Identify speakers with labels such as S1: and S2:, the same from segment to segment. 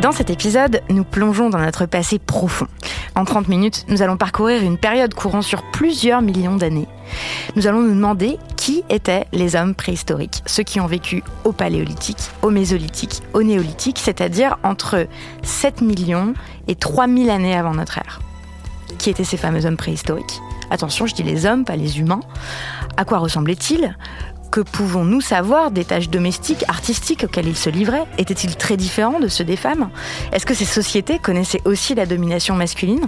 S1: Dans cet épisode, nous plongeons dans notre passé profond. En 30 minutes, nous allons parcourir une période courant sur plusieurs millions d'années. Nous allons nous demander qui étaient les hommes préhistoriques, ceux qui ont vécu au paléolithique, au mésolithique, au néolithique, c'est-à-dire entre 7 millions et 3000 années avant notre ère. Qui étaient ces fameux hommes préhistoriques? Attention, je dis les hommes, pas les humains. À quoi ressemblaient-ils? Que pouvons-nous savoir des tâches domestiques, artistiques auxquelles ils se livraient Étaient-ils très différents de ceux des femmes? Est-ce que ces sociétés connaissaient aussi la domination masculine?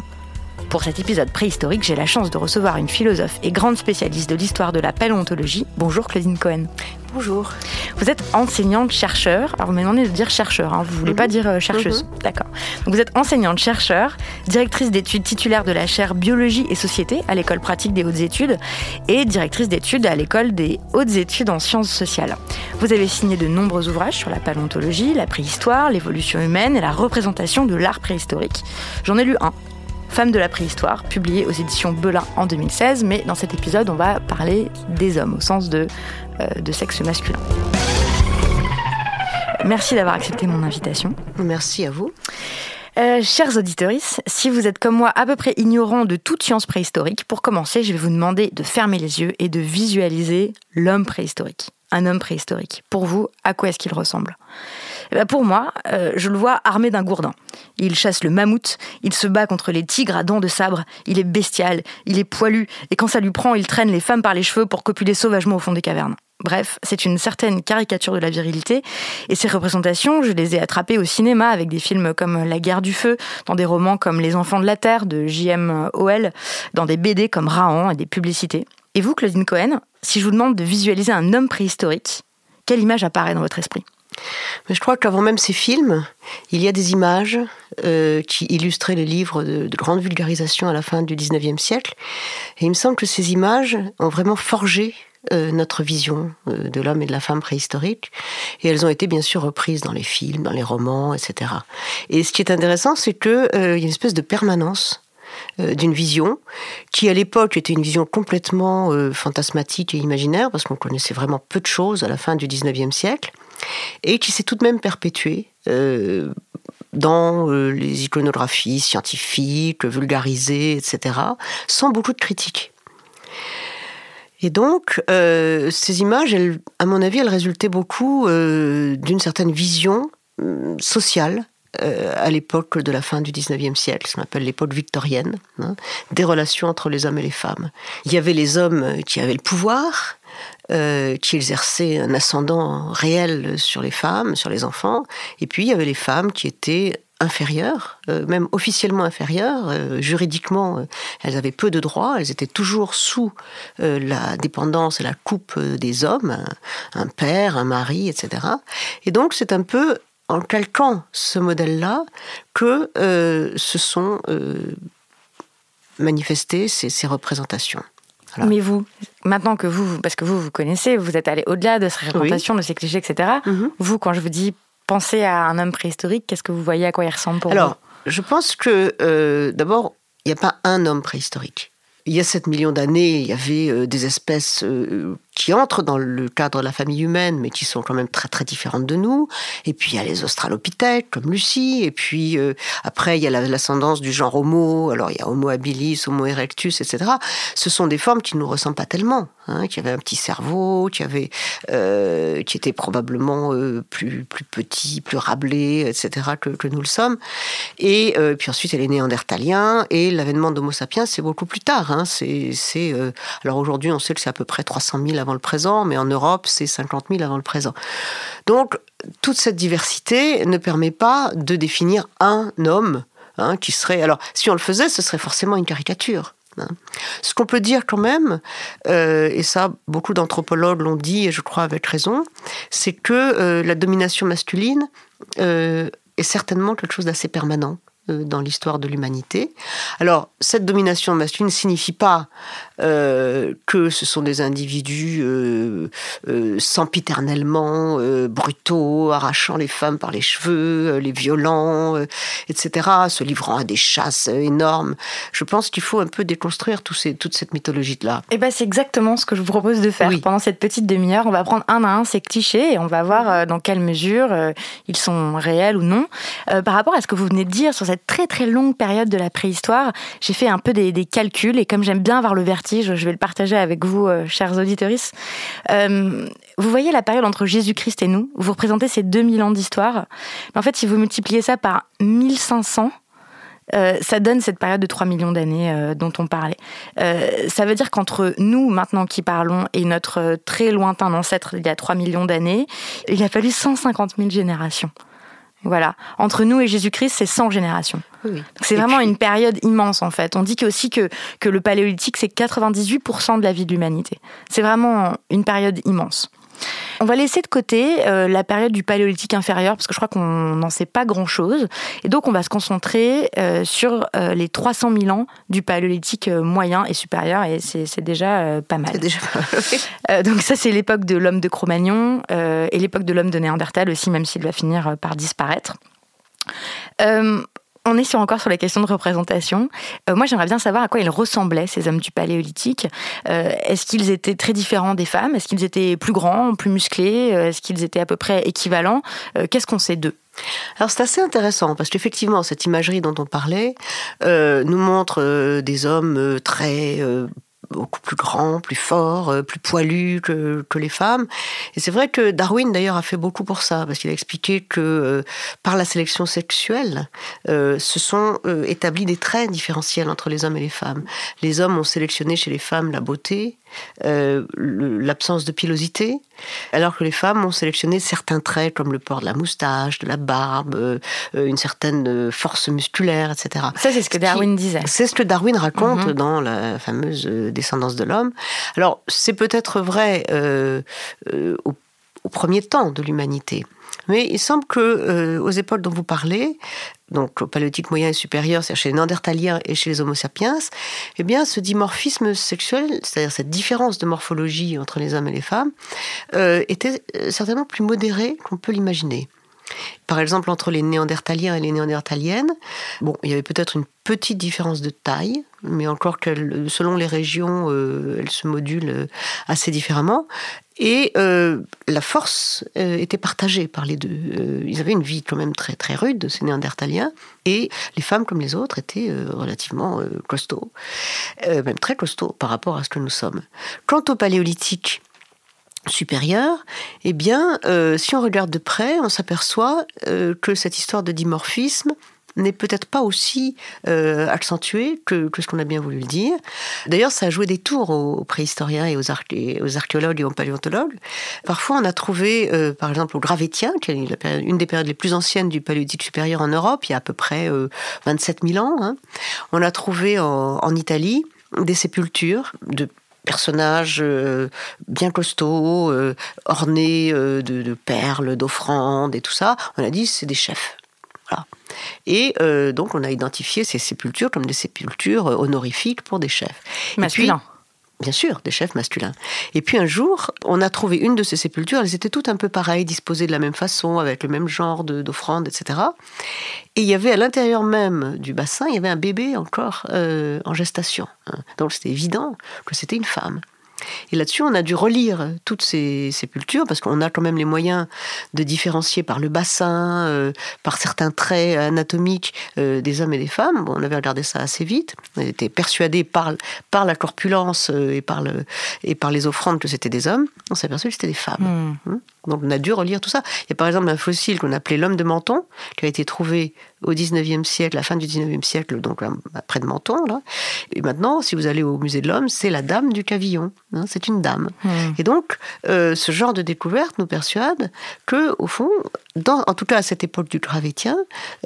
S1: Pour cet épisode préhistorique, j'ai la chance de recevoir une philosophe et grande spécialiste de l'histoire de la paléontologie. Bonjour Claudine Cohen.
S2: Bonjour.
S1: Vous êtes enseignante-chercheur. Alors, vous m'avez demandé de dire chercheur, hein. vous ne voulez pas dire euh, chercheuse. D'accord. Donc, vous êtes enseignante-chercheur, directrice d'études titulaire de la chaire Biologie et Société à l'école pratique des hautes études et directrice d'études à l'école des hautes études en sciences sociales. Vous avez signé de nombreux ouvrages sur la paléontologie, la préhistoire, l'évolution humaine et la représentation de l'art préhistorique. J'en ai lu un Femme de la préhistoire, publié aux éditions Belin en 2016, mais dans cet épisode, on va parler des hommes au sens de, euh, de sexe masculin. Merci d'avoir accepté mon invitation.
S2: Merci à vous.
S1: Euh, chers auditeurs, si vous êtes comme moi à peu près ignorant de toute science préhistorique, pour commencer, je vais vous demander de fermer les yeux et de visualiser l'homme préhistorique. Un homme préhistorique. Pour vous, à quoi est-ce qu'il ressemble? Eh ben, pour moi, euh, je le vois armé d'un gourdin. Il chasse le mammouth, il se bat contre les tigres à dents de sabre, il est bestial, il est poilu, et quand ça lui prend, il traîne les femmes par les cheveux pour copuler sauvagement au fond des cavernes. Bref, c'est une certaine caricature de la virilité, et ces représentations, je les ai attrapées au cinéma avec des films comme La guerre du feu, dans des romans comme Les enfants de la terre de J.M. Howell, dans des BD comme Rahan et des publicités. Et vous, Claudine Cohen, si je vous demande de visualiser un homme préhistorique, quelle image apparaît dans votre esprit?
S2: Mais je crois qu'avant même ces films, il y a des images euh, qui illustraient les livres de, grande vulgarisation à la fin du 19e siècle. Et il me semble que ces images ont vraiment forgé euh, notre vision euh, de l'homme et de la femme préhistorique. Et elles ont été bien sûr reprises dans les films, dans les romans, etc. Et ce qui est intéressant, c'est qu'il y a une espèce de permanence d'une vision qui à l'époque était une vision complètement fantasmatique et imaginaire parce qu'on connaissait vraiment peu de choses à la fin du 19e siècle et qui s'est tout de même perpétué euh, dans euh, les iconographies scientifiques, vulgarisées, etc., sans beaucoup de critiques. Et donc, euh, ces images, à mon avis, elles résultaient beaucoup d'une certaine vision sociale à l'époque de la fin du 19e siècle, ce qu'on appelle l'époque victorienne, hein, des relations entre les hommes et les femmes. Il y avait les hommes qui avaient le pouvoir, euh, qui exerçaient un ascendant réel sur les femmes, sur les enfants, et puis il y avait les femmes qui étaient inférieures, euh, même officiellement inférieures, euh, juridiquement, elles avaient peu de droits, elles étaient toujours sous la dépendance et la coupe des hommes, un, père, un mari, etc. Et donc c'est un peu en calquant ce modèle-là que se sont manifestées ces représentations.
S1: Mais vous, maintenant que vous, parce que vous, vous connaissez, vous êtes allé au-delà de ces représentations, de ces clichés, etc. Mhm. Vous, quand je vous dis penser à un homme préhistorique, qu'est-ce que vous voyez, à quoi il ressemble pour
S2: Alors, je pense que euh, d'abord, il n'y a pas un homme préhistorique. Il y a 7 millions d'années, il y avait euh, des espèces euh, qui entrent dans le cadre de la famille humaine, mais qui sont quand même très très différentes de nous. Et puis il y a les australopithèques, comme Lucie. Et puis euh, après, il y a l'ascendance du genre Homo. Alors il y a Homo habilis, Homo erectus, etc. Ce sont des formes qui ne nous ressemblent pas tellement. Hein, qui avaient un petit cerveau, qui avaient, euh, qui étaient probablement euh, plus plus petits, plus rablés, etc. que, nous le sommes. Et puis ensuite, elle est néandertalien. Et l'avènement d'Homo sapiens, c'est beaucoup plus tard. Hein. C'est alors aujourd'hui, on sait que c'est à peu près 300 000 avant le présent, mais en Europe, c'est 50 000 avant le présent. Donc, toute cette diversité ne permet pas de définir un homme hein, qui serait... Alors, si on le faisait, ce serait forcément une caricature. Hein. Ce qu'on peut dire quand même, euh, et ça beaucoup d'anthropologues l'ont dit et je crois avec raison, c'est que euh, la domination masculine euh, est certainement quelque chose d'assez permanent dans l'histoire de l'humanité. Alors, cette domination masculine ne signifie pas euh, que ce sont des individus euh, euh, sempiternellement brutaux, arrachant les femmes par les cheveux, les violents, etc., se livrant à des chasses énormes. Je pense qu'il faut un peu déconstruire tout ces, toute cette mythologie-là.
S1: Et eh ben, c'est exactement ce que je vous propose de faire. Pendant cette petite demi-heure, on va prendre un à un ces clichés et on va voir dans quelle mesure ils sont réels ou non. par rapport à ce que vous venez de dire sur cette très très longue période de la préhistoire, j'ai fait un peu des, calculs et comme j'aime bien avoir le vertige, je vais le partager avec vous, euh, chers auditeurs. Euh, vous voyez la période entre Jésus-Christ et nous, vous représentez ces 2000 ans d'histoire. Mais en fait, si vous multipliez ça par 1500, euh, ça donne cette période de 3 millions d'années dont on parlait. ça veut dire qu'entre nous, maintenant qui parlons, et notre très lointain ancêtre il y a 3 millions d'années, il a fallu 150 000 générations. Voilà. Entre nous et Jésus-Christ, c'est 100 générations. C'est vraiment une période immense, en fait. On dit aussi que, que le paléolithique, c'est 98% de la vie de l'humanité. C'est vraiment une période immense. On va laisser de côté euh, la période du paléolithique inférieur parce que je crois qu'on n'en sait pas grand-chose. Et donc on va se concentrer euh, sur euh, les 300 000 ans du paléolithique moyen et supérieur et c'est déjà pas mal.
S2: Déjà
S1: donc ça c'est l'époque de l'homme de Cro-Magnon et l'époque de l'homme de Néandertal aussi, même s'il va finir par disparaître. On est sur, encore sur la question de représentation. Euh, moi, j'aimerais bien savoir à quoi ils ressemblaient, ces hommes du Paléolithique. Euh, est-ce qu'ils étaient très différents des femmes? Est-ce qu'ils étaient plus grands, plus musclés? Euh, Est-ce qu'ils étaient à peu près équivalents? Qu'est-ce qu'on sait d'eux?
S2: Alors c'est assez intéressant parce qu'effectivement cette imagerie dont on parlait nous montre des hommes très beaucoup plus grand, plus fort, euh, plus poilu que, que les femmes. Et c'est vrai que Darwin d'ailleurs a fait beaucoup pour ça, parce qu'il a expliqué que euh, par la sélection sexuelle, euh, se sont établis des traits différentiels entre les hommes et les femmes. Les hommes ont sélectionné chez les femmes la beauté, euh, l'absence de pilosité, alors que les femmes ont sélectionné certains traits comme le port de la moustache, de la barbe, euh, une certaine force musculaire, etc.
S1: Ça, c'est ce que Darwin disait.
S2: C'est ce que Darwin raconte mhm. dans la fameuse descendance de l'homme. Alors, c'est peut-être vrai euh, au, au, premier temps de l'humanité. Mais il semble que aux époques dont vous parlez, donc au paléolithique moyen et supérieur, c'est-à-dire chez les Néandertaliens et chez les Homo sapiens, eh bien, ce dimorphisme sexuel, c'est-à-dire cette différence de morphologie entre les hommes et les femmes, euh, était euh, certainement plus modéré qu'on peut l'imaginer. Par exemple, entre les Néandertaliens et les Néandertaliennes, bon, il y avait peut-être une petite différence de taille, mais encore que selon les régions, euh, elles se modulent assez différemment. Et euh, la force euh, était partagée par les deux. Euh, ils avaient une vie quand même très très rude, ces néandertaliens, et les femmes comme les autres étaient relativement costauds, même très costauds par rapport à ce que nous sommes. Quant au paléolithique, supérieur, eh bien, si on regarde de près, on s'aperçoit que cette histoire de dimorphisme n'est peut-être pas aussi euh, accentué que, ce qu'on a bien voulu le dire. D'ailleurs, ça a joué des tours aux, préhistoriens et aux, archéologues et aux paléontologues. Parfois, on a trouvé, euh, par exemple, au Gravétien, qui est une des périodes les plus anciennes du paléolithique supérieur en Europe, il y a à peu près 27 euh, 000 ans. Hein. On a trouvé en, Italie des sépultures de personnages bien costauds, ornés de, de perles, d'offrandes et tout ça. On a dit c'est des chefs. Et euh, donc, on a identifié ces sépultures comme des sépultures euh, honorifiques pour des chefs.
S1: Masculins.
S2: Bien sûr, des chefs masculins. Et puis un jour, on a trouvé une de ces sépultures, elles étaient toutes un peu pareilles, disposées de la même façon, avec le même genre d'offrandes, etc. Et il y avait à l'intérieur même du bassin, il y avait un bébé encore euh, en gestation. Hein. Donc c'était évident que c'était une femme. Et là-dessus, on a dû relire toutes ces sépultures parce qu'on a quand même les moyens de différencier par le bassin, euh, par certains traits anatomiques euh, des hommes et des femmes. Bon, on avait regardé ça assez vite. On était persuadé par, par la corpulence euh, et par, le, et par les offrandes que c'était des hommes. On s'est aperçu que c'était des femmes. Hmm. Hein? Donc on a dû relire tout ça. Il y a par exemple un fossile qu'on appelait l'homme de Menton, qui a été trouvé au 19e siècle, la fin du 19e siècle, donc près de Menton. Là. Et maintenant, si vous allez au musée de l'homme, c'est la dame du cavillon. Hein, c'est une dame. Hmm. Et donc, euh, ce genre de découverte nous persuade que, au fond, dans, en tout cas à cette époque du Gravétien,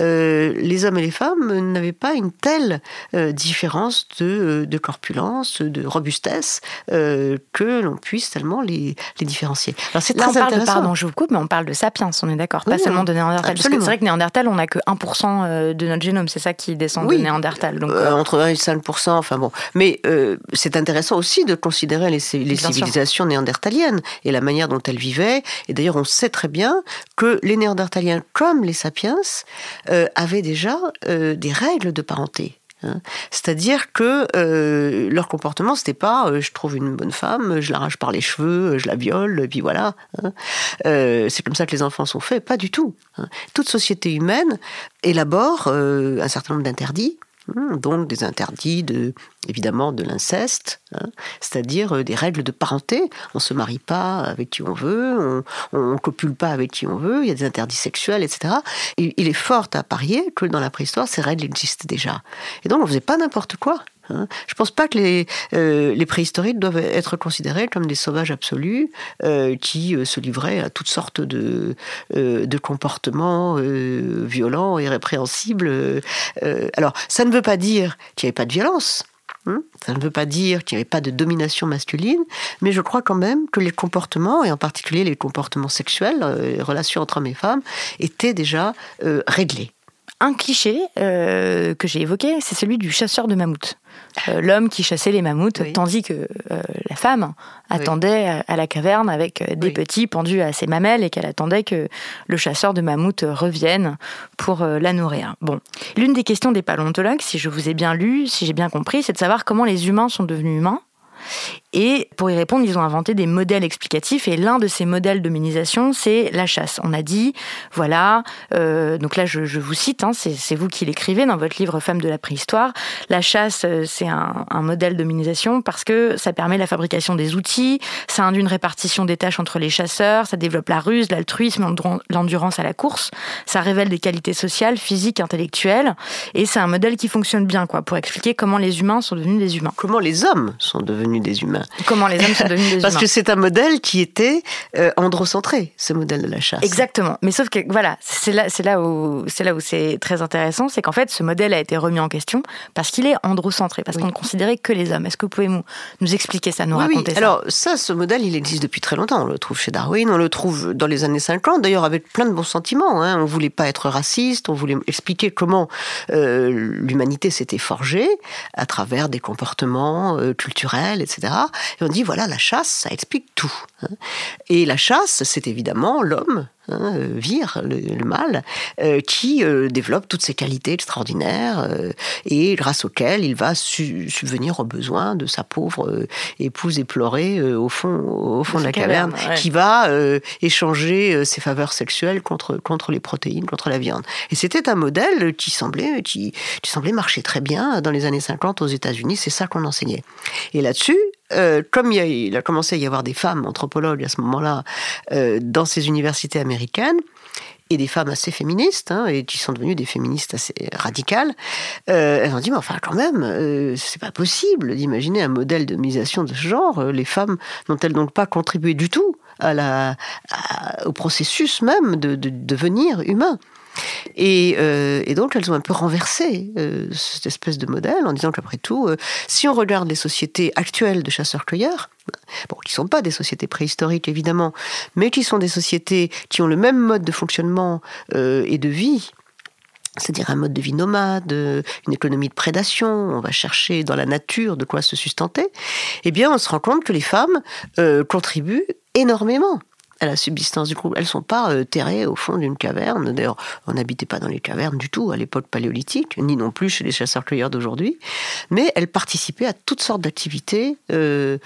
S2: euh, les hommes et les femmes n'avaient pas une telle euh, différence de, de, corpulence, de robustesse, que l'on puisse tellement les, les différencier.
S1: Alors c'est très intéressant pardon, je vous coupe, mais on parle de sapiens, on est d'accord, pas seulement de Néandertal. C'est vrai que Néandertal, on n'a que 1% euh, de notre génome, c'est ça qui descend de Néandertal.
S2: Donc, euh, entre 1 et 5%, enfin bon. Mais euh, c'est intéressant aussi de considérer les, civilisations néandertaliennes et la manière dont elles vivaient. Et d'ailleurs, on sait très bien que les Néandertaliens, comme les sapiens, avaient déjà des règles de parenté. Hein. C'est-à-dire que euh, leur comportement, c'était pas euh, je trouve une bonne femme, je l'arrache par les cheveux, je la viole, et puis voilà. Hein. Euh, c'est comme ça que les enfants sont faits, pas du tout. Hein. Toute société humaine élabore un certain nombre d'interdits donc des interdits de, évidemment de l'inceste, hein. c'est-à-dire euh, des règles de parenté. On se marie pas avec qui on veut, on, ne copule pas avec qui on veut, il y a des interdits sexuels, etc. il est fort à parier que dans la préhistoire, ces règles existent déjà. Et donc on faisait pas n'importe quoi. Hein. Je ne pense pas que les, euh, les, préhistoriques doivent être considérés comme des sauvages absolus euh, qui euh, se livraient à toutes sortes de, de comportements violents et répréhensibles. alors, ça ne veut pas dire qu'il n'y avait pas de violence. Hein. ça ne veut pas dire qu'il n'y avait pas de domination masculine, mais je crois quand même que les comportements, et en particulier les comportements sexuels, les relations entre hommes et femmes, étaient déjà réglés.
S1: Un cliché que j'ai évoqué, c'est celui du chasseur de mammouth. Euh, l'homme qui chassait les mammouths, tandis que euh, la femme attendait à, la caverne avec euh, des petits pendus à ses mamelles et qu'elle attendait que le chasseur de mammouths revienne pour la nourrir. Bon, l'une des questions des paléontologues, si je vous ai bien lu, si j'ai bien compris, c'est de savoir comment les humains sont devenus humains et pour y répondre, ils ont inventé des modèles explicatifs. Et l'un de ces modèles d'hominisation, c'est la chasse. On a dit, voilà, euh, donc là je, vous cite, hein, c'est vous qui l'écrivez dans votre livre Femmes de la préhistoire. La chasse, euh, c'est un, modèle d'hominisation parce que ça permet la fabrication des outils, ça induit une répartition des tâches entre les chasseurs, ça développe la ruse, l'altruisme, l'endurance à la course, ça révèle des qualités sociales, physiques, intellectuelles. Et c'est un modèle qui fonctionne bien, quoi, pour expliquer comment les humains sont devenus des humains.
S2: Comment les hommes sont devenus des humains?
S1: Comment les hommes sont devenus des humains
S2: Parce que c'est un modèle qui était euh, androcentré, ce modèle de la chasse.
S1: Exactement. Mais sauf que voilà, c'est là, c'est là où c'est là où c'est très intéressant, c'est qu'en fait, ce modèle a été remis en question parce qu'il est androcentré, parce qu'on ne considérait que les hommes. Est-ce que vous pouvez nous, nous expliquer ça, nous raconter
S2: ça? Alors ça, ce modèle, il existe depuis très longtemps. On le trouve chez Darwin, on le trouve dans les années 50, d'ailleurs avec plein de bons sentiments. Hein. On voulait pas être raciste, on voulait expliquer comment euh, l'humanité s'était forgée à travers des comportements euh, culturels, etc. Et on dit, voilà, la chasse, ça explique tout. Hein. Et la chasse, c'est évidemment l'homme Hein, euh, vire le, mal, euh, qui euh, développe toutes ces qualités extraordinaires et grâce auxquelles il va subvenir aux besoins de sa pauvre épouse éplorée au fond, au fond de, la caverne, qui va échanger ses faveurs sexuelles contre, contre les protéines, contre la viande. Et c'était un modèle qui semblait, qui, qui semblait marcher très bien dans les années 50 aux États-Unis, c'est ça qu'on enseignait. Et là-dessus, euh, comme il, a, commencé à y avoir des femmes anthropologues à ce moment-là euh, dans ces universités américaines, et des femmes assez féministes, hein, et qui sont devenues des féministes assez radicales, euh, elles ont dit, mais enfin quand même, c'est pas possible d'imaginer un modèle de misation de ce genre. Les femmes n'ont-elles donc pas contribué du tout au processus même de, de devenir humain euh, et, donc, elles ont un peu renversé euh, cette espèce de modèle en disant qu'après tout, euh, si on regarde les sociétés actuelles de chasseurs-cueilleurs, bon, qui ne sont pas des sociétés préhistoriques évidemment, mais qui sont des sociétés qui ont le même mode de fonctionnement et de vie c'est-à-dire un mode de vie nomade, une économie de prédation, on va chercher dans la nature de quoi se sustenter, eh bien on se rend compte que les femmes contribuent énormément à la subsistance du groupe. Elles ne sont pas euh, terrées au fond d'une caverne. D'ailleurs, on n'habitait pas dans les cavernes du tout à l'époque paléolithique, ni non plus chez les chasseurs-cueilleurs d'aujourd'hui. Mais elles participaient à toutes sortes d'activités euh,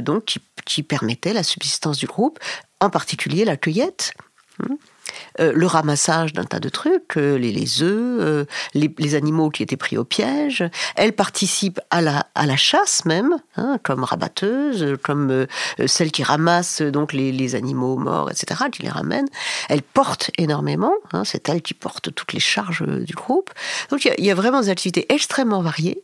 S2: donc qui, permettaient la subsistance du groupe, en particulier la cueillette. Hein. Euh, le ramassage d'un tas de trucs, euh, les, œufs, euh, les, animaux qui étaient pris au piège. Elle participe à la, chasse même, hein, comme rabatteuse, comme celle qui ramasse donc les, animaux morts, etc., qui les ramène. Elle porte énormément, hein, c'est elle qui porte toutes les charges du groupe. Donc il y, a vraiment des activités extrêmement variées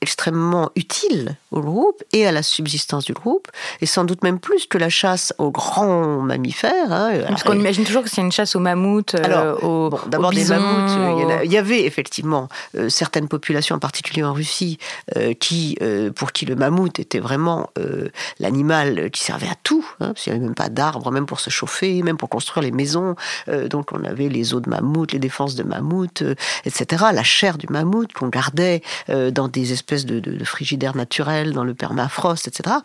S2: extrêmement utile au groupe et à la subsistance du groupe, et sans doute même plus que la chasse aux grands mammifères. Hein.
S1: Parce qu'on imagine toujours que c'est une chasse aux mammouths, euh, Alors, aux, d'abord des mammouths.
S2: Il y, avait effectivement euh, certaines populations, en particulier en Russie, euh, qui, pour qui le mammouth était vraiment l'animal qui servait à tout, hein, parce qu'il n'y avait même pas d'arbres, même pour se chauffer, même pour construire les maisons. donc on avait les os de mammouth, les défenses de mammouth, etc. La chair du mammouth qu'on gardait dans des espèces espèce de, de, frigidaire dans le permafrost, etc.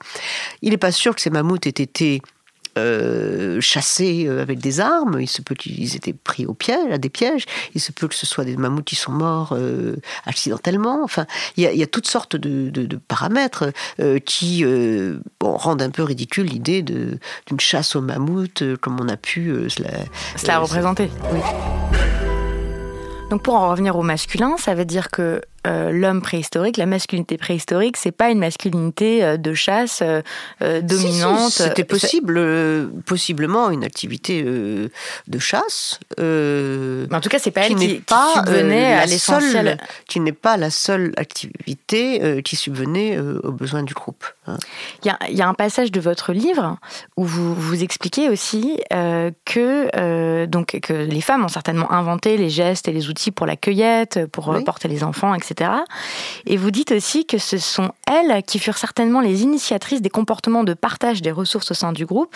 S2: Il n'est pas sûr que ces mammouths aient été euh, chassés euh, avec des armes. Il se peut qu'ils étaient pris au piège, à des pièges. Il se peut que ce soit des mammouths qui sont morts euh, accidentellement. Enfin, il y, a, toutes sortes de, paramètres qui rendent un peu ridicule l'idée d'une chasse aux mammouths comme on a pu
S1: cela, cela représenter. Oui. Donc pour en revenir au masculin, ça veut dire que euh, l'homme préhistorique, la masculinité préhistorique, c'est pas une masculinité euh, de chasse euh, dominante.
S2: C'était possible, possiblement une activité de chasse.
S1: Mais en tout cas, c'est pas elle qui, qui subvenait à l'essentiel.
S2: Qui n'est pas la seule activité qui subvenait aux besoins du groupe.
S1: Hein. Il y, a, un passage de votre livre où vous vous expliquez aussi que donc que les femmes ont certainement inventé les gestes et les outils pour la cueillette, pour porter les enfants, etc. Et vous dites aussi que ce sont elles qui furent certainement les initiatrices des comportements de partage des ressources au sein du groupe,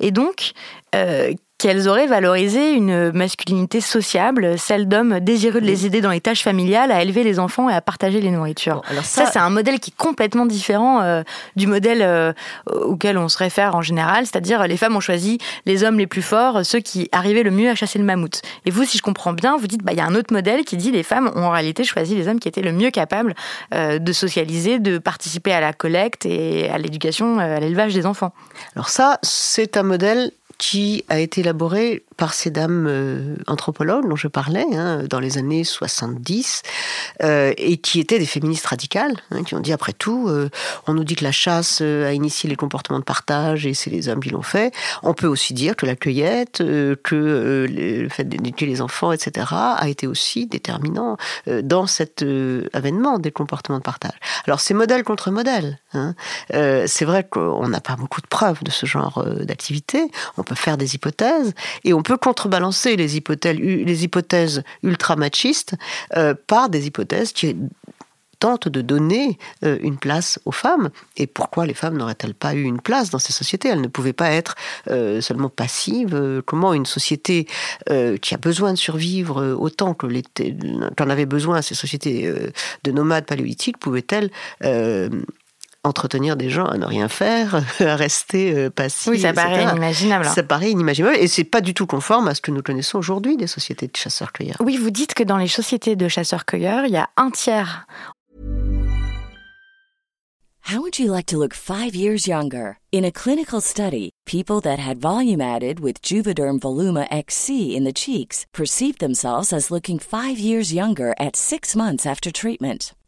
S1: et donc euh, qu'elles auraient valorisé une masculinité sociable, celle d'hommes désireux de les aider dans les tâches familiales, à élever les enfants et à partager les nourritures. alors ça, c'est un modèle qui est complètement différent euh, du modèle euh, auquel on se réfère en général, c'est-à-dire les femmes ont choisi les hommes les plus forts, ceux qui arrivaient le mieux à chasser le mammouth. Et vous, si je comprends bien, vous dites bah il y a un autre modèle qui dit les femmes ont en réalité choisi les hommes qui étaient le mieux capables euh, de socialiser, de participer à la collecte et à l'éducation, à l'élevage des enfants.
S2: Alors ça, c'est un modèle qui a été élaboré par ces dames euh, anthropologues dont je parlais hein, dans les années 70 euh, et qui étaient des féministes radicales hein, qui ont dit après tout euh, on nous dit que la chasse a initié les comportements de partage et c'est les hommes qui l'ont fait. On peut aussi dire que la cueillette que le fait d'éduquer les enfants etc a été aussi déterminant dans cet avènement des comportements de partage. Alors c'est modèle contre modèle hein. c'est vrai qu'on n'a pas beaucoup de preuves de ce genre d'activité peut faire des hypothèses et on peut contrebalancer les hypothèses, ultra-machistes euh, par des hypothèses qui tentent de donner euh, une place aux femmes. Et pourquoi les femmes n'auraient-elles pas eu une place dans ces sociétés? Elles ne pouvaient pas être euh, seulement passives. Comment une société qui a besoin de survivre autant qu'en avait besoin ces sociétés de nomades paléolithiques pouvait-elle entretenir des gens à ne rien faire, à rester euh, passifs.
S1: Oui, ça paraît inimaginable.
S2: Ça paraît inimaginable et c'est pas du tout conforme à ce que nous connaissons aujourd'hui des sociétés de chasseurs-cueilleurs.
S1: Oui, vous dites que dans les sociétés de chasseurs-cueilleurs, il y a un tiers. How would you like to look five years younger? In a clinical study, people that had volume added with Juvederm Voluma XC in the cheeks perceived themselves as looking five years younger at six months after treatment.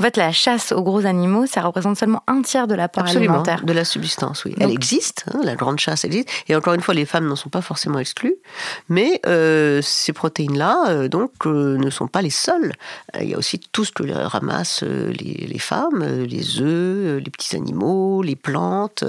S1: En fait, la chasse aux gros animaux, ça représente seulement un tiers de l'apport
S2: Absolument,
S1: alimentaire.
S2: de la subsistance, oui. Elle existe, hein, la grande chasse existe. Et encore une fois, les femmes n'en sont pas forcément exclues. Mais euh, ces protéines-là, euh, donc, euh, ne sont pas les seules. Il y a aussi tout ce que ramassent les, les femmes, les œufs, les petits animaux, les plantes,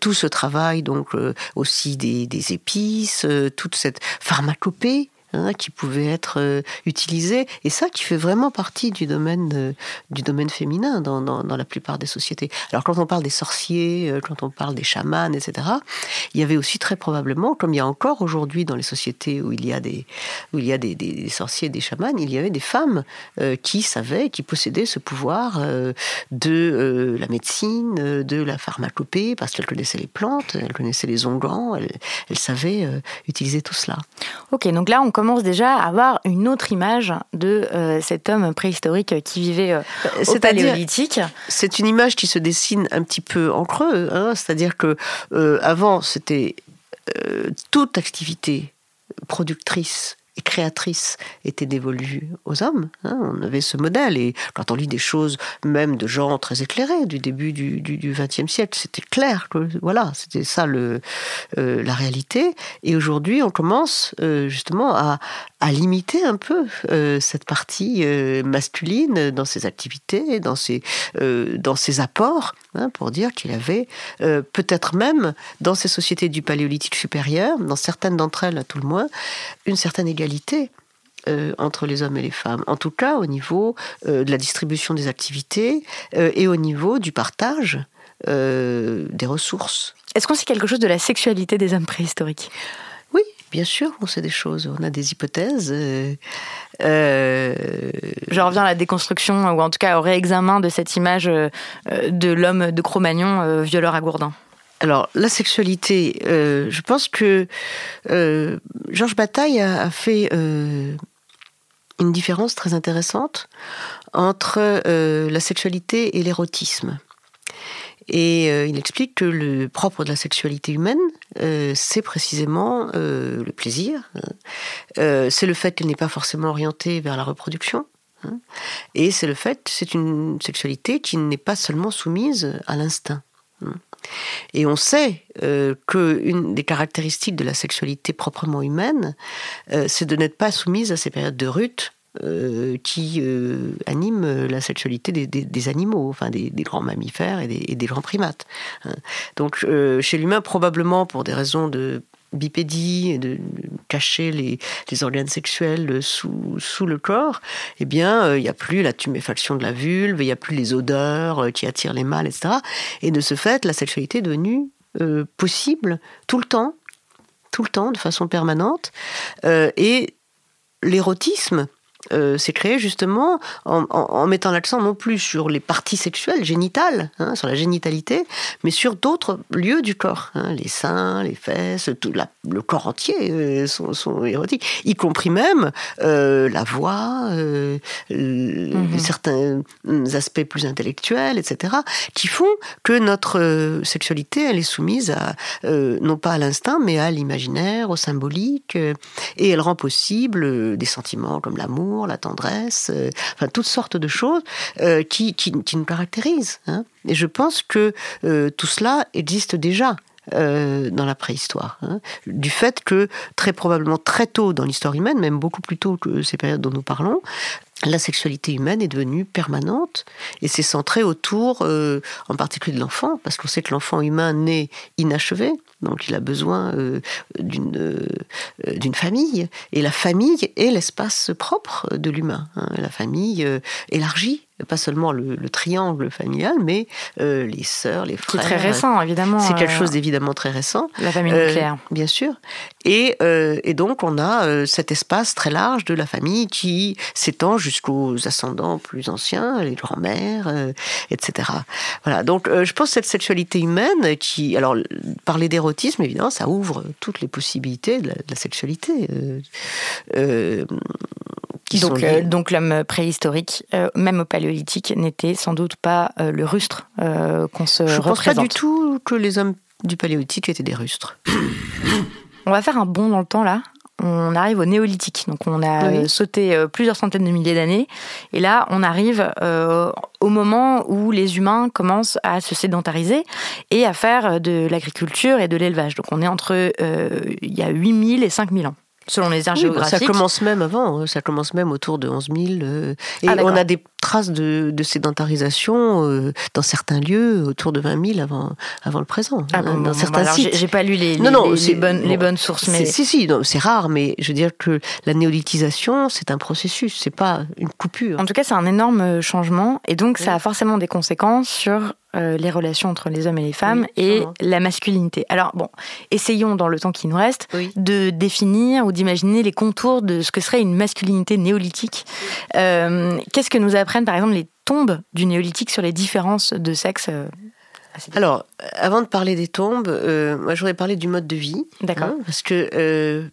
S2: tout ce travail, donc, aussi des, des épices, toute cette pharmacopée. Hein, qui pouvait être euh, utilisée et ça qui fait vraiment partie du domaine du domaine féminin dans, dans, la plupart des sociétés. Alors quand on parle des sorciers, euh, quand on parle des chamans, etc., il y avait aussi très probablement, comme il y a encore aujourd'hui dans les sociétés où il y a des où il y a des, sorciers, des chamans, il y avait des femmes euh, qui savaient, qui possédaient ce pouvoir de la médecine, de la pharmacopée, parce qu'elles connaissaient les plantes, elles connaissaient les onguents, elles, elles savaient utiliser tout cela.
S1: Ok, donc là, on commence déjà à avoir une autre image de euh, cet homme préhistorique qui vivait euh, au paléolithique.
S2: C'est une image qui se dessine un petit peu en creux, hein, c'est-à-dire que euh, avant c'était euh, toute activité productrice et créatrice était dévolue aux hommes. hein. on avait ce modèle et quand on lit des choses même de gens très éclairés du début du XXe siècle, c'était clair que voilà, c'était ça le, euh, la réalité. Et aujourd'hui, on commence euh, justement à, à limiter un peu euh, cette partie masculine dans ses activités, dans ses, dans ses apports, hein, pour dire qu'il avait euh, peut-être même dans ces sociétés du paléolithique supérieur, dans certaines d'entre elles à tout le moins, une certaine égalité euh, entre les hommes et les femmes. En tout cas, au niveau euh, de la distribution des activités et au niveau du partage des ressources.
S1: Est-ce qu'on sait quelque chose de la sexualité des hommes préhistoriques?
S2: Bien sûr, on sait des choses, on a des hypothèses. euh, euh,
S1: Je reviens à la déconstruction, ou en tout cas au réexamen de cette image euh, de l'homme de Cro-Magnon, violeur à Gourdin.
S2: Alors, la sexualité, euh, je pense que euh, Georges Bataille a, a fait euh, une différence très intéressante entre la sexualité et l'érotisme. Et euh, il explique que le propre de la sexualité humaine, euh, c'est précisément euh, le plaisir. hein. C'est le fait qu'elle n'est pas forcément orientée vers la reproduction. hein. Et c'est le fait, c'est une sexualité qui n'est pas seulement soumise à l'instinct. hein. Et on sait euh, qu'une des caractéristiques de la sexualité proprement humaine, c'est de n'être pas soumise à ces périodes de rut euh, qui euh, animent la sexualité des, animaux, enfin des, grands mammifères et des, grands primates. hein. Donc euh, chez l'humain, probablement pour des raisons de bipédie de cacher les, organes sexuels sous, sous le corps, eh bien, euh, il n'y a plus la tuméfaction de la vulve, il n'y a plus les odeurs euh, qui attirent les mâles, etc. Et de ce fait, la sexualité est devenue euh, possible tout le temps, tout le temps, de façon permanente. Euh, et l'érotisme euh, s'est créé justement en, en- en mettant l'accent non plus sur les parties sexuelles, génitales, hein, sur la génitalité, mais sur d'autres lieux du corps. hein, les seins, les fesses, tout la- le corps entier euh, sont, sont érotiques, y compris même euh, la voix,
S1: Mhm.
S2: certains aspects plus intellectuels, etc., qui font que notre sexualité, elle est soumise à, non pas à l'instinct, mais à l'imaginaire, au symbolique, et elle rend possible des sentiments comme l'amour, la tendresse, euh, enfin toutes sortes de choses euh, qui, qui, nous caractérisent. hein. Et je pense que euh, tout cela existe déjà. Dans la préhistoire. Hein. du fait que très probablement très tôt dans l'histoire humaine, même beaucoup plus tôt que ces périodes dont nous parlons, la sexualité humaine est devenue permanente et c'est centré autour, en particulier de l'enfant, parce qu'on sait que l'enfant humain naît inachevé, donc il a besoin euh, d'une euh, famille. Et la famille est l'espace propre de l'humain. Hein. La famille euh, élargie pas seulement le, triangle familial, mais euh, les sœurs, les frères.
S1: C'est très récent, évidemment.
S2: C'est quelque euh, chose d'évidemment très récent.
S1: La famille nucléaire.
S2: Euh, bien sûr. Et, et, donc, on a cet espace très large de la famille qui s'étend jusqu'aux ascendants plus anciens, les grands-mères, etc. Voilà. Donc, je pense que cette sexualité humaine, qui. Alors, parler d'érotisme, évidemment, ça ouvre toutes les possibilités de la, de la sexualité.
S1: Donc, euh, donc l'homme préhistorique, euh, même au paléolithique, n'était sans doute pas euh, le rustre qu'on se
S2: Je
S1: ne pense pas
S2: du tout que les hommes du paléolithique étaient des rustres.
S1: On va faire un bond dans le temps là. On arrive au néolithique, donc on a sauté plusieurs centaines de milliers d'années, et là on arrive au moment où les humains commencent à se sédentariser et à faire de l'agriculture et de l'élevage. Donc on est entre il y a 8000 et 5000 ans selon les aires géographiques.
S2: Ça commence même avant, hein. ça commence même autour de 11 000. Euh, et ah, on a des traces de, sédentarisation euh, dans certains lieux autour de 20 000 avant, avant le présent.
S1: Ah, hein, dans certains sites. J'ai pas lu les, les, les, bonnes, les bonnes sources. Mais...
S2: Si, si, c'est rare, mais je veux dire que la néolithisation, c'est un processus, c'est pas une coupure.
S1: En tout cas, c'est un énorme changement, et donc ça a forcément des conséquences sur euh, les relations entre les hommes et les femmes et la masculinité. Alors bon, essayons dans le temps qui nous reste de définir ou d'imaginer les contours de ce que serait une masculinité néolithique. Euh, qu'est-ce que nous apprennent par exemple les tombes du néolithique sur les différences de sexe euh,
S2: alors, avant de parler des tombes, moi j'aurais parlé du mode de vie.
S1: D'accord. Hein,
S2: parce que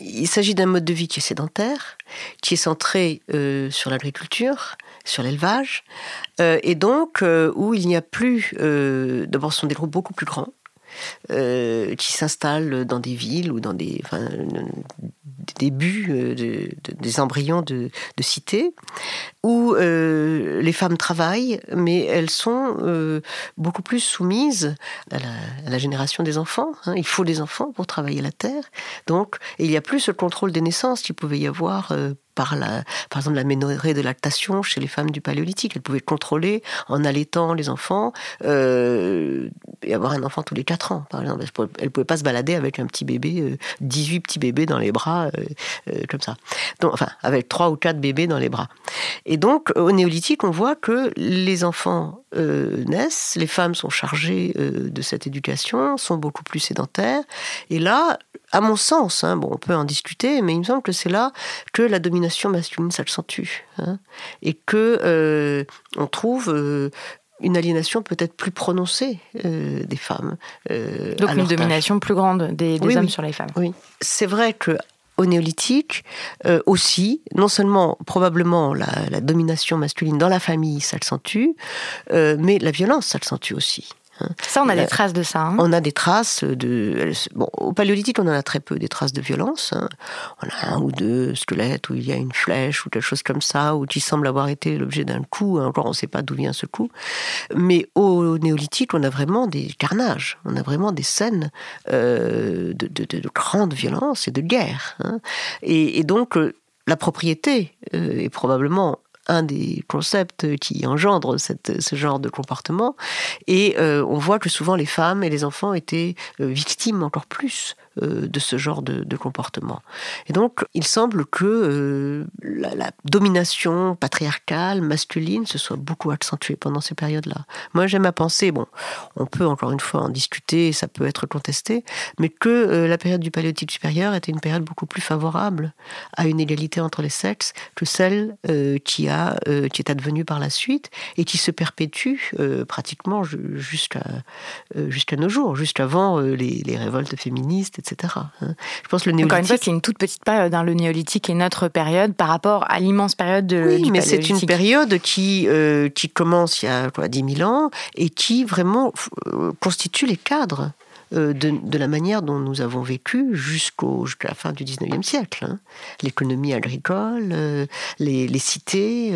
S2: il s'agit d'un mode de vie qui est sédentaire, qui est centré sur l'agriculture, sur l'élevage, euh, et donc euh, où il n'y a plus, euh, d'abord ce sont des groupes beaucoup plus grands, qui s'installent dans des villes ou dans des, débuts des embryons de, cités, où les femmes travaillent, mais elles sont beaucoup plus soumises à la, génération des enfants. Hein. Il faut des enfants pour travailler la terre. Donc, il n'y a plus ce contrôle des naissances qu'il pouvait y avoir par, la, par exemple la ménorrhée de lactation chez les femmes du paléolithique. Elles pouvaient contrôler en allaitant les enfants euh, et avoir un enfant tous les 4 ans, par exemple. Elles ne pouvaient pas se balader avec un petit bébé, 18 euh, petits bébés dans les bras, euh, comme ça. Donc, enfin, avec 3 ou 4 bébés dans les bras. Et donc, au néolithique, on voit que les enfants naissent, les femmes sont chargées de cette éducation, sont beaucoup plus sédentaires. Et là, à mon sens, hein, bon, on peut en discuter, mais il me semble que c'est là que la domination masculine s'accentue hein, et que euh, on trouve euh, une aliénation peut-être plus prononcée euh, des femmes.
S1: Donc une domination plus grande des, hommes sur les femmes.
S2: Oui, c'est vrai que au néolithique aussi, non seulement probablement la, la, domination masculine dans la famille s'accentue, mais la violence s'accentue aussi?
S1: Ça, on a des traces de ça. Hein.
S2: On a des traces de. Bon, au paléolithique, on en a très peu des traces de violence. Hein. On a un ou deux squelettes où il y a une flèche ou quelque chose comme ça, ou qui semble avoir été l'objet d'un coup. Encore, on ne sait pas d'où vient ce coup. Mais au néolithique, on a vraiment des carnages. On a vraiment des scènes euh, de, de, grande violence et de guerre. Hein. Et, donc, euh, la propriété euh, est probablement un des concepts qui engendre ce genre de comportement. Et euh, on voit que souvent les femmes et les enfants étaient euh, victimes encore plus de ce genre de, comportement. Et donc, il semble que euh, la, domination patriarcale, masculine, se soit beaucoup accentuée pendant ces périodes-là. Moi, j'aime à penser, bon, on peut encore une fois en discuter, ça peut être contesté, mais que euh, la période du paléolithique supérieur était une période beaucoup plus favorable à une égalité entre les sexes que celle qui, a, qui est advenue par la suite et qui se perpétue pratiquement jusqu'à jusqu'à nos jours, jusqu'avant les, les révoltes féministes, etc. Hein. Je pense le néolithique.
S1: Encore une fois, c'est une toute petite période. Hein, le néolithique est notre période par rapport à l'immense période de,
S2: oui, mais c'est une période qui euh, qui commence il y a quoi, 10 000 ans et qui vraiment euh, constitue les cadres de, de, la manière dont nous avons vécu jusqu'au, jusqu'à la fin du 19e siècle. Hein. L'économie agricole, les, les, cités,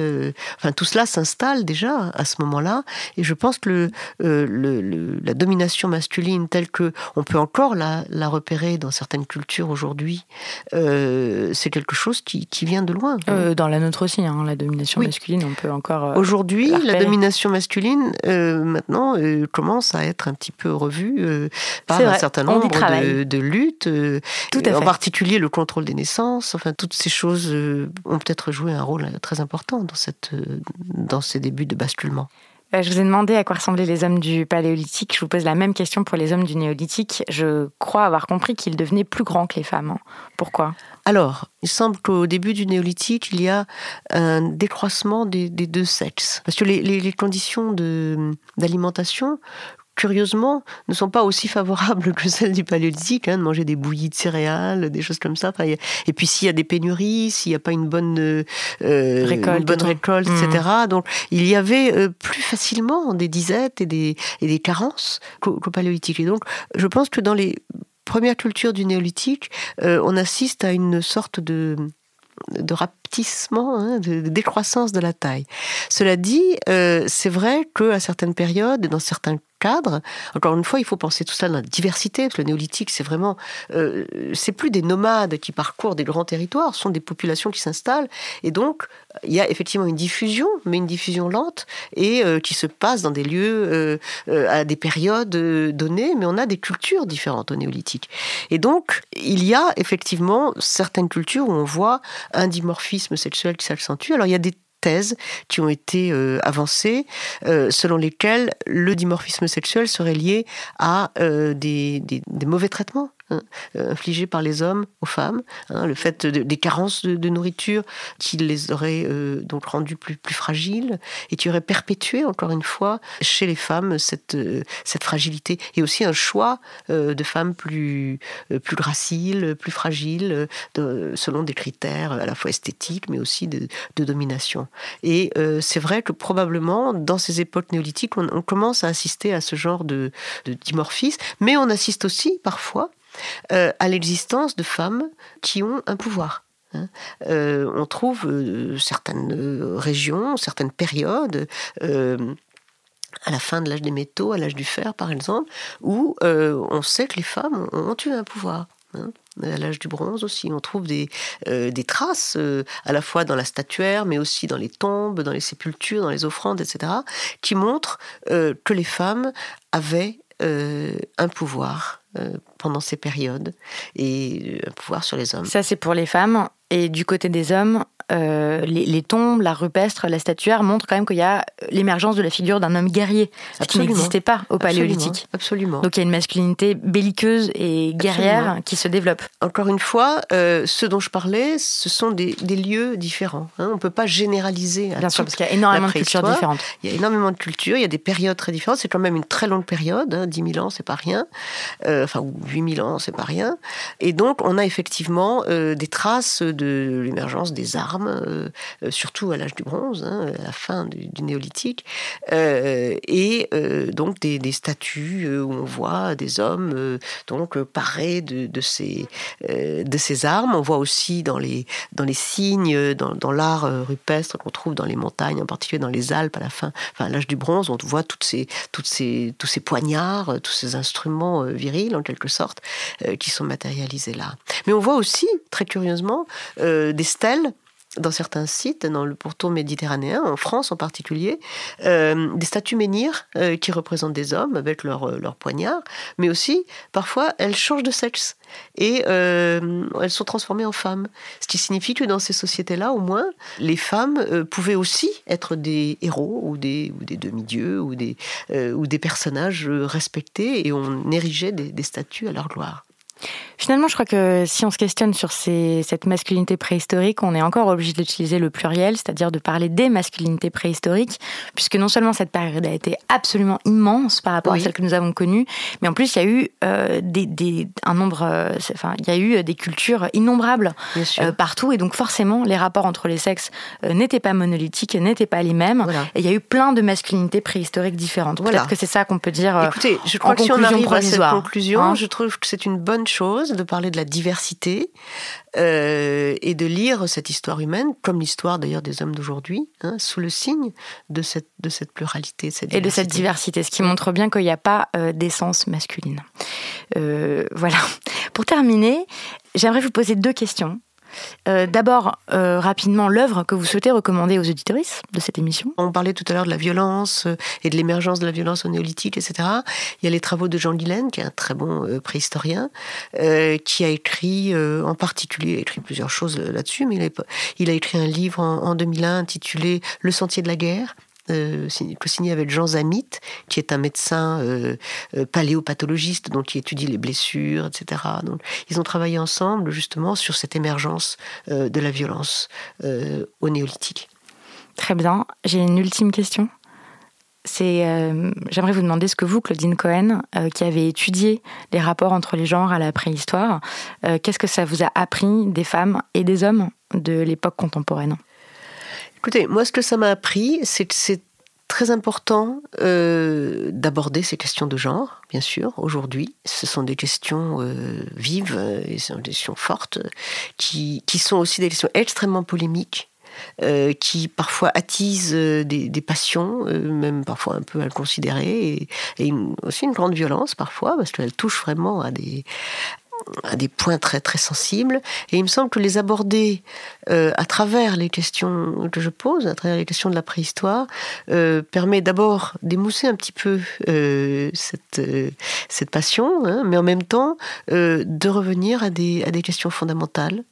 S2: enfin tout cela s'installe déjà à ce moment-là. Et je pense que le, le, la domination masculine telle que on peut encore la, la repérer dans certaines cultures aujourd'hui, c'est quelque chose qui, qui, vient de loin.
S1: dans la nôtre aussi, hein, la domination masculine, on peut encore.
S2: aujourd'hui, la domination masculine, maintenant, commence à être un petit peu revue euh, par un certain nombre de, de, luttes, euh, en particulier le contrôle des naissances. Enfin, toutes ces choses euh, ont peut-être joué un rôle très important dans, cette, dans ces débuts de basculement.
S1: Je vous ai demandé à quoi ressemblaient les hommes du Paléolithique. Je vous pose la même question pour les hommes du Néolithique. Je crois avoir compris qu'ils devenaient plus grands que les femmes. Hein. Pourquoi?
S2: Alors, il semble qu'au début du néolithique, il y a un décroissement des, deux sexes. Parce que les, conditions d'alimentation curieusement, ne sont pas aussi favorables que celles du paléolithique, hein, de manger des bouillies de céréales, des choses comme ça. et puis s'il y a des pénuries, s'il n'y a pas une bonne euh, récolte, bonne récolte etc. Mmh. Donc il y avait euh, plus facilement des disettes et des, et des carences qu'au paléolithique. Et donc je pense que dans les première culture du néolithique, euh, on assiste à une sorte de de rapetissement, hein, de, décroissance de la taille. Cela dit, euh, c'est vrai qu'à certaines périodes, dans certains cadre. Encore une fois, il faut penser tout ça dans la diversité, parce que le néolithique, c'est vraiment, euh, c'est plus des nomades qui parcourent des grands territoires, ce sont des populations qui s'installent, et donc il y a effectivement une diffusion, mais une diffusion lente et euh, qui se passe dans des lieux euh, à des périodes données, mais on a des cultures différentes au néolithique. Et donc il y a effectivement certaines cultures où on voit un dimorphisme sexuel qui s'accentue. Alors il y a des qui ont été euh, avancées, euh, selon lesquelles le dimorphisme sexuel serait lié à euh, des, mauvais traitements Hein, euh, par les hommes aux femmes, hein, le fait des carences de, nourriture qui les auraient euh, donc rendues plus, plus fragiles et qui aurait perpétué encore une fois chez les femmes cette, euh, fragilité et aussi un choix de femmes plus, plus plus fragiles, selon des critères à la fois esthétiques mais aussi de, domination. Et c'est vrai que probablement dans ces époques néolithiques on, commence à assister à ce genre de dimorphisme, mais on assiste aussi parfois euh, à l'existence de femmes qui ont un pouvoir. Hein. Euh, on trouve euh, certaines régions, certaines périodes à la fin de l'âge des métaux, à l'âge du fer par exemple, où on sait que les femmes ont, eu un pouvoir. Hein. À l'âge du bronze aussi, on trouve des, des traces, à la fois dans la statuaire, mais aussi dans les tombes, dans les sépultures, dans les offrandes, etc., qui montrent que les femmes avaient un pouvoir euh, pendant ces périodes et un pouvoir sur les hommes.
S1: Ça, c'est pour les femmes. Et du côté des hommes, euh, les, tombes, la rupestre, la statuaire montrent quand même qu'il y a l'émergence de la figure d'un homme guerrier, ce qui n'existait pas au paléolithique.
S2: Absolument.
S1: Donc il y a une masculinité belliqueuse et guerrière qui se développe.
S2: Encore une fois, euh, ce dont je parlais, ce sont des, lieux différents. Hein. On ne peut pas généraliser.
S1: Bien sûr, parce qu'il y a énormément de cultures différentes.
S2: Il y a énormément de cultures, il y a des périodes très différentes. C'est quand même une très longue période, hein, 10 000 ans, c'est pas rien. Euh, enfin, 8 000 ans, c'est pas rien. Et donc, on a effectivement des traces de l'émergence des armes, euh, surtout à l'âge du bronze, hein, à la fin du, néolithique, euh, et euh, donc des, statues où on voit des hommes donc parés de, ces, de ces armes. On voit aussi dans les, dans les signes, dans, l'art rupestre qu'on trouve dans les montagnes, en particulier dans les Alpes à la fin, enfin l'âge du bronze, on voit toutes ces, toutes ces, tous ces poignards, tous ces instruments virils en quelque sorte, qui sont matérialisés là. Mais on voit aussi, très curieusement, des stèles dans certains sites, dans le pourtour méditerranéen, en France en particulier, euh, des statues menhirs euh, qui représentent des hommes avec leurs euh, leur poignards, mais aussi, parfois, elles changent de sexe et elles sont transformées en femmes. Ce qui signifie que dans ces sociétés-là, au moins, les femmes pouvaient aussi être des héros ou des, ou des demi-dieux ou des, ou des personnages respectés et on érigeait des statues à leur gloire.
S1: Finalement, je crois que si on se questionne sur ces, cette masculinité préhistorique, on est encore obligé d'utiliser le pluriel, c'est-à-dire de parler des masculinités préhistoriques, puisque non seulement cette période a été absolument immense par rapport à celle que nous avons connue, mais en plus il y a eu euh, des, des, un nombre, euh, enfin il y a eu des cultures innombrables euh, partout, et donc forcément les rapports entre les sexes euh, n'étaient pas monolithiques, n'étaient pas les mêmes,
S2: Voilà.
S1: et il y a eu plein de masculinités préhistoriques différentes.
S2: Voilà.
S1: Peut-être que c'est ça qu'on peut dire. euh,
S2: Écoutez, je crois
S1: en
S2: que si on arrive à cette conclusion,
S1: hein.
S2: je trouve que c'est une bonne chose de parler de la diversité euh, et de lire cette histoire humaine, comme l'histoire d'ailleurs des hommes d'aujourd'hui, hein, sous le signe de cette, de cette pluralité, cette
S1: et de cette
S2: diversité.
S1: diversité, ce qui montre bien qu'il n'y a pas euh, d'essence masculine. Euh, voilà. Pour terminer, j'aimerais vous poser deux questions. Euh, D'abord, euh, rapidement, l'œuvre que vous souhaitez recommander aux auditorices de cette émission.
S2: On parlait tout à l'heure de la violence euh, et de l'émergence de la violence au néolithique, etc. Il y a les travaux de Jean Guilaine, qui est un très bon préhistorien, qui a écrit, en particulier, il a écrit plusieurs choses là-dessus, mais il a, il a écrit un livre en, en 2001 intitulé Le sentier de la guerre, euh, signé- co-signé avec Jean Zamit, qui est un médecin euh, euh, paléopathologiste, donc qui étudie les blessures, etc. Donc, ils ont travaillé ensemble justement sur cette émergence euh, de la violence au néolithique.
S1: Très bien. J'ai une ultime question. C'est, j'aimerais vous demander ce que vous, Claudine Cohen, qui avez étudié les rapports entre les genres à la préhistoire, qu'est-ce que ça vous a appris des femmes et des hommes de l'époque contemporaine?
S2: Écoutez, moi, ce que ça m'a appris, c'est que c'est très important euh, d'aborder ces questions de genre, bien sûr, aujourd'hui. Ce sont des questions euh, vives, euh, et des questions fortes, qui, qui sont aussi des questions extrêmement polémiques. qui parfois attisent des, passions, même parfois un peu inconsidérées, et, et aussi une grande violence parfois, parce qu'elles touchent vraiment à des, à des points très très sensibles. Et il me semble que les aborder euh, à travers les questions que je pose, à travers les questions de la préhistoire, euh, permet d'abord d'émousser un petit peu euh, cette, cette passion, hein, mais en même temps de revenir à des, à des questions fondamentales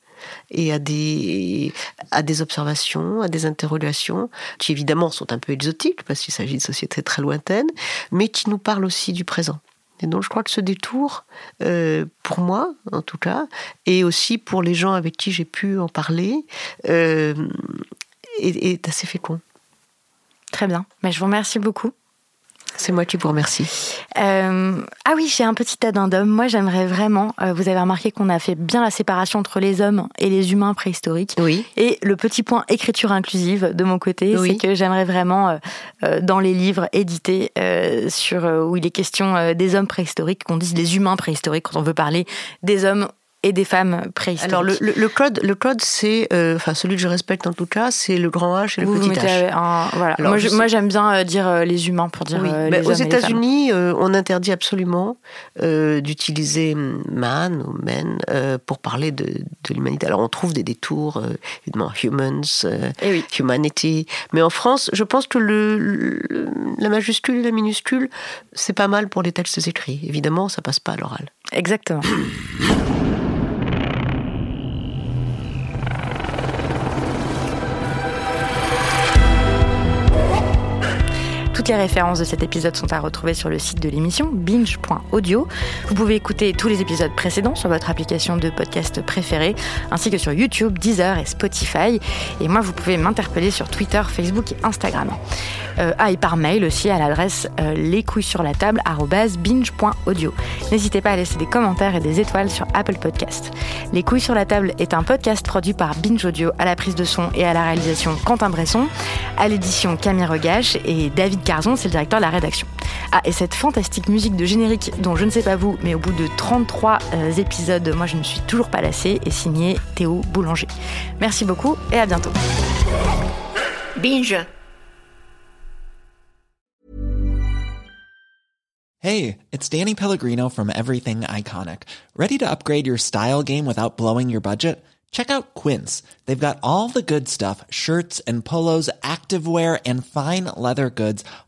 S2: et à des, à des observations, à des interrogations qui évidemment sont un peu exotiques parce qu'il s'agit de sociétés très lointaines, mais qui nous parlent aussi du présent. Et donc je crois que ce détour, euh, pour moi en tout cas, et aussi pour les gens avec qui j'ai pu en parler, euh, est, est assez fécond.
S1: Très bien. Mais je vous remercie beaucoup.
S2: C'est moi qui vous remercie.
S1: Euh, ah oui, j'ai un petit addendum. Moi, j'aimerais vraiment. euh, vous avez remarqué qu'on a fait bien la séparation entre les hommes et les humains préhistoriques.
S2: Oui.
S1: Et le petit point écriture inclusive de mon côté,
S2: Oui.
S1: c'est que j'aimerais vraiment, euh, dans les livres édités sur où il est question des hommes préhistoriques, qu'on dise les humains préhistoriques quand on veut parler des hommes et des femmes préhistoriques.
S2: Alors le, le- le code, le code, c'est, euh, enfin celui que je respecte en tout cas, c'est le grand H et le
S1: vous, vous
S2: petit
S1: mettez
S2: H.
S1: un, voilà.
S2: Alors,
S1: moi, j'aime bien euh, dire euh, les humains pour dire
S2: Oui, ben,
S1: les
S2: aux. États-Unis, on interdit absolument d'utiliser man ou men pour parler de, de l'humanité. Alors on trouve des détours, évidemment, humans,
S1: Eh oui.
S2: humanity. Mais en France, je pense que le, le- la majuscule et la minuscule, c'est pas mal pour les textes écrits. Évidemment, ça passe pas à l'oral.
S1: Exactement. Toutes les références de cet épisode sont à retrouver sur le site de l'émission binge.audio. Vous pouvez écouter tous les épisodes précédents sur votre application de podcast préférée, ainsi que sur YouTube, Deezer et Spotify. Et moi, vous pouvez m'interpeller sur Twitter, Facebook et Instagram. Euh, ah, et par mail aussi à l'adresse euh, les binge.audio. N'hésitez pas à laisser des commentaires et des étoiles sur Apple Podcast. Les couilles sur la table est un podcast produit par Binge Audio à la prise de son et à la réalisation Quentin Bresson, à l'édition Camille Regache et David Carzon, c'est le directeur de la rédaction. Ah, et cette fantastique musique de générique dont je ne sais pas vous, mais au bout de 33 euh, épisodes, moi je ne suis toujours pas lassée, est signée Théo Boulanger. Merci beaucoup et à bientôt.
S2: Binge
S3: Hey, it's Danny Pellegrino from Everything Iconic. Ready to upgrade your style game without blowing your budget? Check out Quince. They've got all the good stuff shirts and polos, activewear, and fine leather goods,